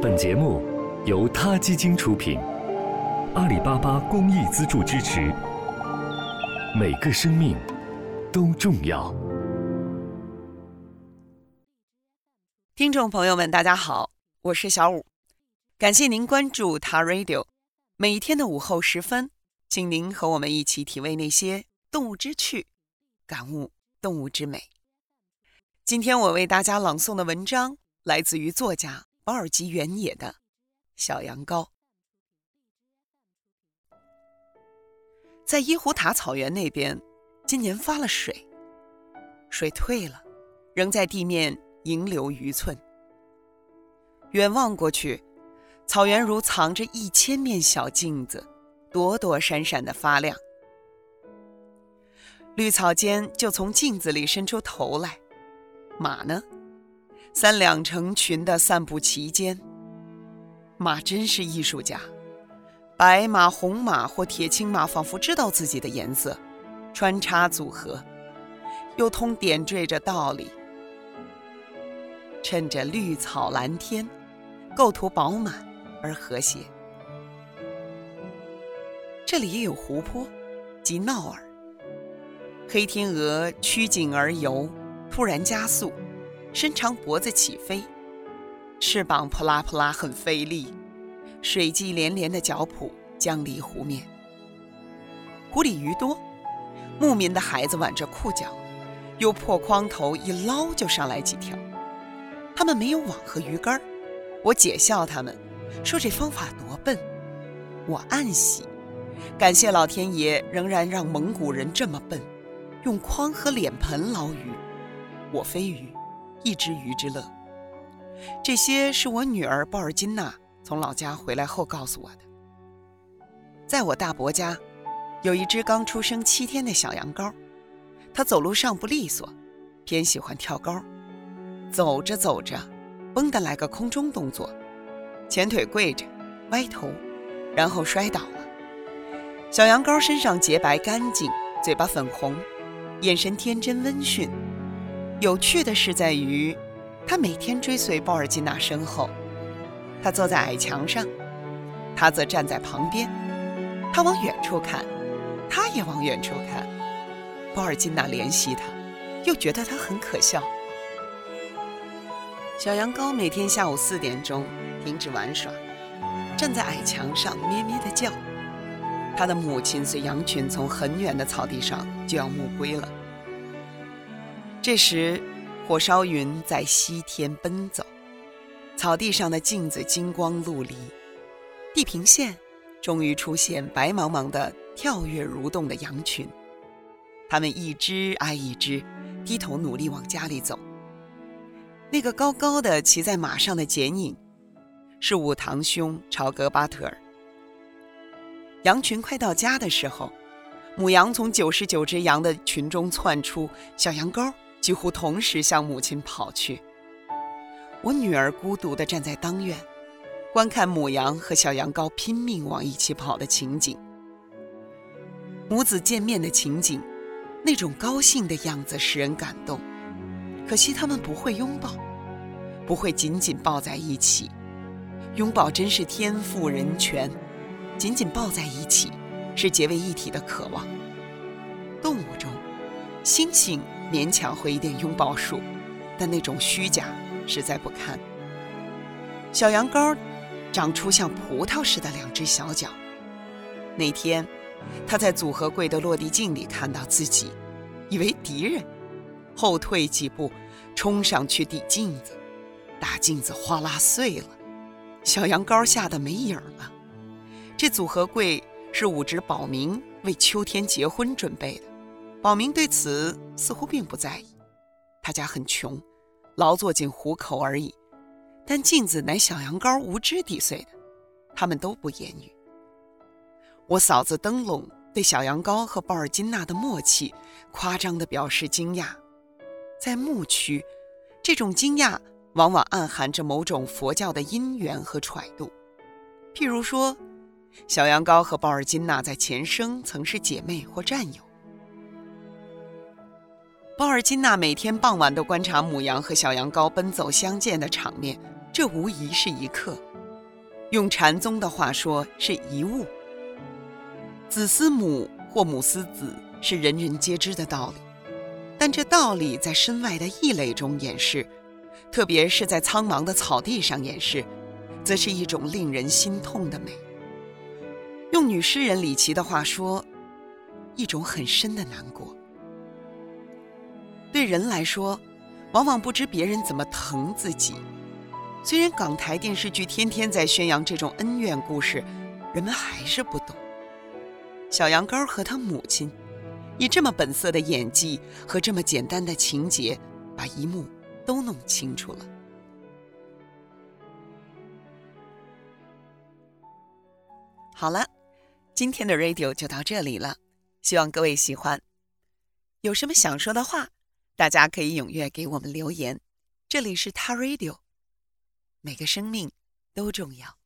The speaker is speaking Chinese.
本节目由他基金出品，阿里巴巴公益资助支持。每个生命都重要。听众朋友们，大家好，我是小五，感谢您关注他 Radio。每一天的午后时分，请您和我们一起体味那些动物之趣，感悟动物之美。今天我为大家朗诵的文章来自于作家。保尔吉原野的小羊羔，在伊胡塔草原那边，今年发了水，水退了，仍在地面盈流余寸。远望过去，草原如藏着一千面小镜子，躲躲闪闪的发亮。绿草间就从镜子里伸出头来，马呢？三两成群的散步其间，马真是艺术家。白马、红马或铁青马，仿佛知道自己的颜色，穿插组合，又通点缀着道理。趁着绿草蓝天，构图饱满而和谐。这里也有湖泊，即闹耳。黑天鹅趋景而游，突然加速。伸长脖子起飞，翅膀扑啦扑啦很费力，水迹连连的脚蹼将离湖面。湖里鱼多，牧民的孩子挽着裤脚，用破筐头一捞就上来几条。他们没有网和鱼竿我姐笑他们，说这方法多笨。我暗喜，感谢老天爷仍然让蒙古人这么笨，用筐和脸盆捞鱼。我飞鱼。一只鱼之乐，这些是我女儿鲍尔金娜从老家回来后告诉我的。在我大伯家，有一只刚出生七天的小羊羔，它走路上不利索，偏喜欢跳高。走着走着，嘣的来个空中动作，前腿跪着，歪头，然后摔倒了。小羊羔身上洁白干净，嘴巴粉红，眼神天真温驯。有趣的是在于，他每天追随鲍尔金娜身后。他坐在矮墙上，他则站在旁边。他往远处看，他也往远处看。鲍尔金娜怜惜他，又觉得他很可笑。小羊羔每天下午四点钟停止玩耍，站在矮墙上咩咩地叫。他的母亲随羊群从很远的草地上就要牧归了。这时，火烧云在西天奔走，草地上的镜子金光陆离，地平线终于出现白茫茫的跳跃蠕动的羊群，它们一只挨一只，低头努力往家里走。那个高高的骑在马上的剪影，是五堂兄朝格巴特尔。羊群快到家的时候，母羊从九十九只羊的群中窜出，小羊羔。几乎同时向母亲跑去。我女儿孤独地站在当院，观看母羊和小羊羔拼命往一起跑的情景。母子见面的情景，那种高兴的样子使人感动。可惜他们不会拥抱，不会紧紧抱在一起。拥抱真是天赋人权，紧紧抱在一起是结为一体的渴望。动物中，猩猩。勉强会一点拥抱术，但那种虚假实在不堪。小羊羔长出像葡萄似的两只小脚。那天，他在组合柜的落地镜里看到自己，以为敌人，后退几步，冲上去抵镜子，大镜子哗啦碎了，小羊羔吓得没影了。这组合柜是五只宝明为秋天结婚准备的。宝明对此似乎并不在意，他家很穷，劳作仅糊口而已。但镜子乃小羊羔无知抵碎的，他们都不言语。我嫂子灯笼对小羊羔和鲍尔金娜的默契，夸张地表示惊讶。在牧区，这种惊讶往往暗含着某种佛教的因缘和揣度。譬如说，小羊羔和鲍尔金娜在前生曾是姐妹或战友。鲍尔金娜每天傍晚都观察母羊和小羊羔奔走相见的场面，这无疑是一刻。用禅宗的话说是一物。子思母或母思子是人人皆知的道理，但这道理在身外的异类中演示，特别是在苍茫的草地上演示，则是一种令人心痛的美。用女诗人李琦的话说，一种很深的难过。对人来说，往往不知别人怎么疼自己。虽然港台电视剧天天在宣扬这种恩怨故事，人们还是不懂。小羊羔和他母亲，以这么本色的演技和这么简单的情节，把一幕都弄清楚了。好了，今天的 radio 就到这里了，希望各位喜欢。有什么想说的话，大家可以踊跃给我们留言。这里是他 radio，每个生命都重要。